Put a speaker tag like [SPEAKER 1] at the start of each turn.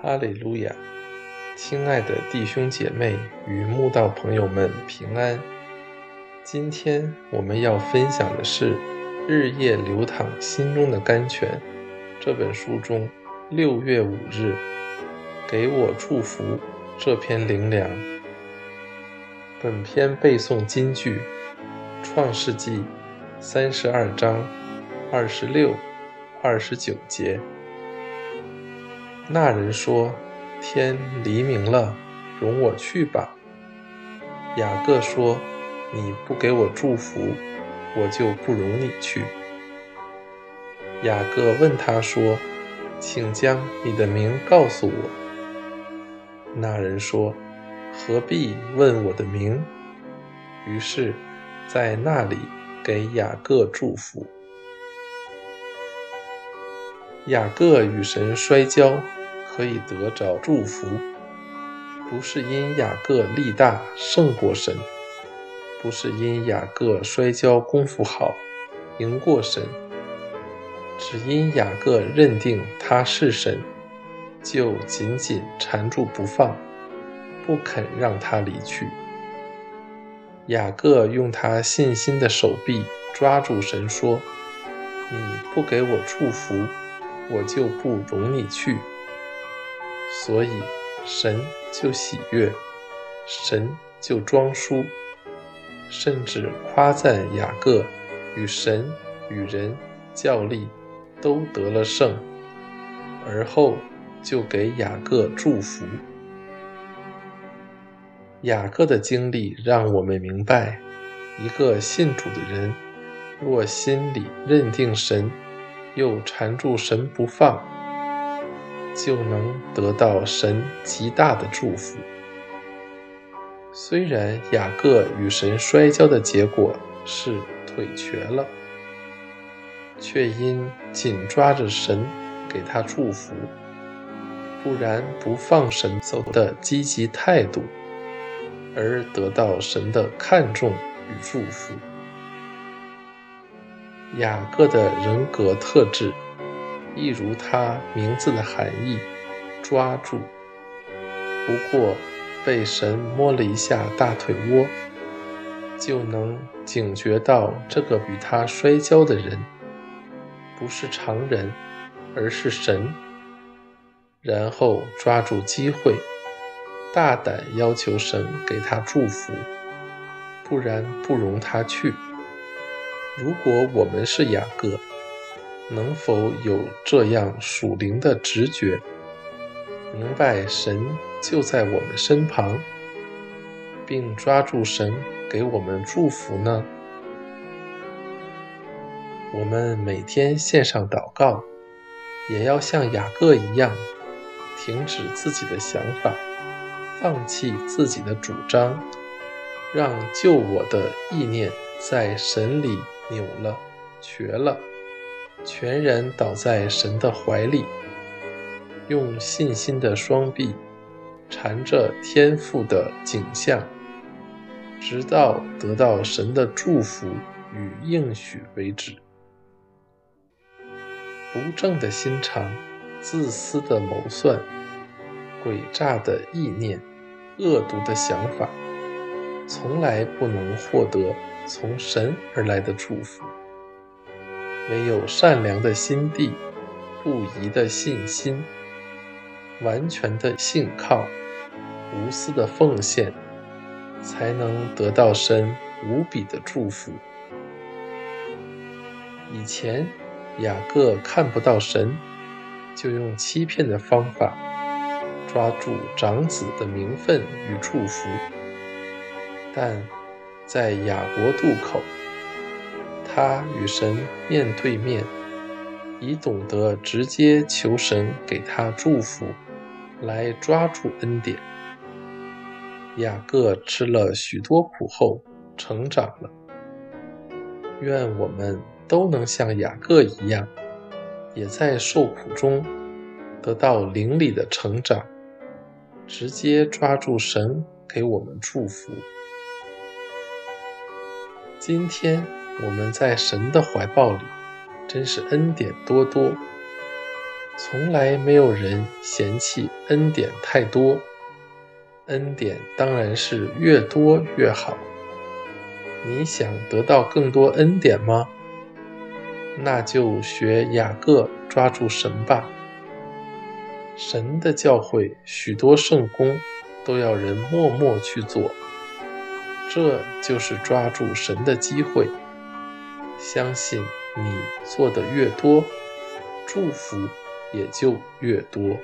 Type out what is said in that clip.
[SPEAKER 1] 哈利路亚！亲爱的弟兄姐妹与慕道朋友们平安。今天我们要分享的是《日夜流淌心中的甘泉》这本书中六月五日给我祝福这篇灵粮。本篇背诵金句：创世纪三十二章二十六、二十九节。那人说：“天黎明了，容我去吧。”雅各说：“你不给我祝福，我就不容你去。”雅各问他说：“请将你的名告诉我。”那人说：“何必问我的名？”于是，在那里给雅各祝福。雅各与神摔跤。可以得着祝福，不是因雅各力大胜过神，不是因雅各摔跤功夫好赢过神，只因雅各认定他是神，就紧紧缠住不放，不肯让他离去。雅各用他信心的手臂抓住神，说：“你不给我祝福，我就不容你去。”所以，神就喜悦，神就装书，甚至夸赞雅各与神与人较力都得了胜，而后就给雅各祝福。雅各的经历让我们明白，一个信主的人，若心里认定神，又缠住神不放。就能得到神极大的祝福。虽然雅各与神摔跤的结果是腿瘸了，却因紧抓着神给他祝福，不然不放神走的积极态度，而得到神的看重与祝福。雅各的人格特质。一如他名字的含义，抓住。不过被神摸了一下大腿窝，就能警觉到这个与他摔跤的人不是常人，而是神。然后抓住机会，大胆要求神给他祝福，不然不容他去。如果我们是雅各。能否有这样属灵的直觉，明白神就在我们身旁，并抓住神给我们祝福呢？我们每天献上祷告，也要像雅各一样，停止自己的想法，放弃自己的主张，让救我的意念在神里扭了、瘸了。全然倒在神的怀里，用信心的双臂缠着天赋的景象，直到得到神的祝福与应许为止。不正的心肠、自私的谋算、诡诈的意念、恶毒的想法，从来不能获得从神而来的祝福。唯有善良的心地、不疑的信心、完全的信靠、无私的奉献，才能得到神无比的祝福。以前雅各看不到神，就用欺骗的方法抓住长子的名分与祝福，但在雅国渡口。他与神面对面，以懂得直接求神给他祝福，来抓住恩典。雅各吃了许多苦后成长了。愿我们都能像雅各一样，也在受苦中得到灵里的成长，直接抓住神给我们祝福。今天。我们在神的怀抱里，真是恩典多多。从来没有人嫌弃恩典太多，恩典当然是越多越好。你想得到更多恩典吗？那就学雅各抓住神吧。神的教诲许多圣功都要人默默去做，这就是抓住神的机会。相信你做的越多，祝福。也就越多。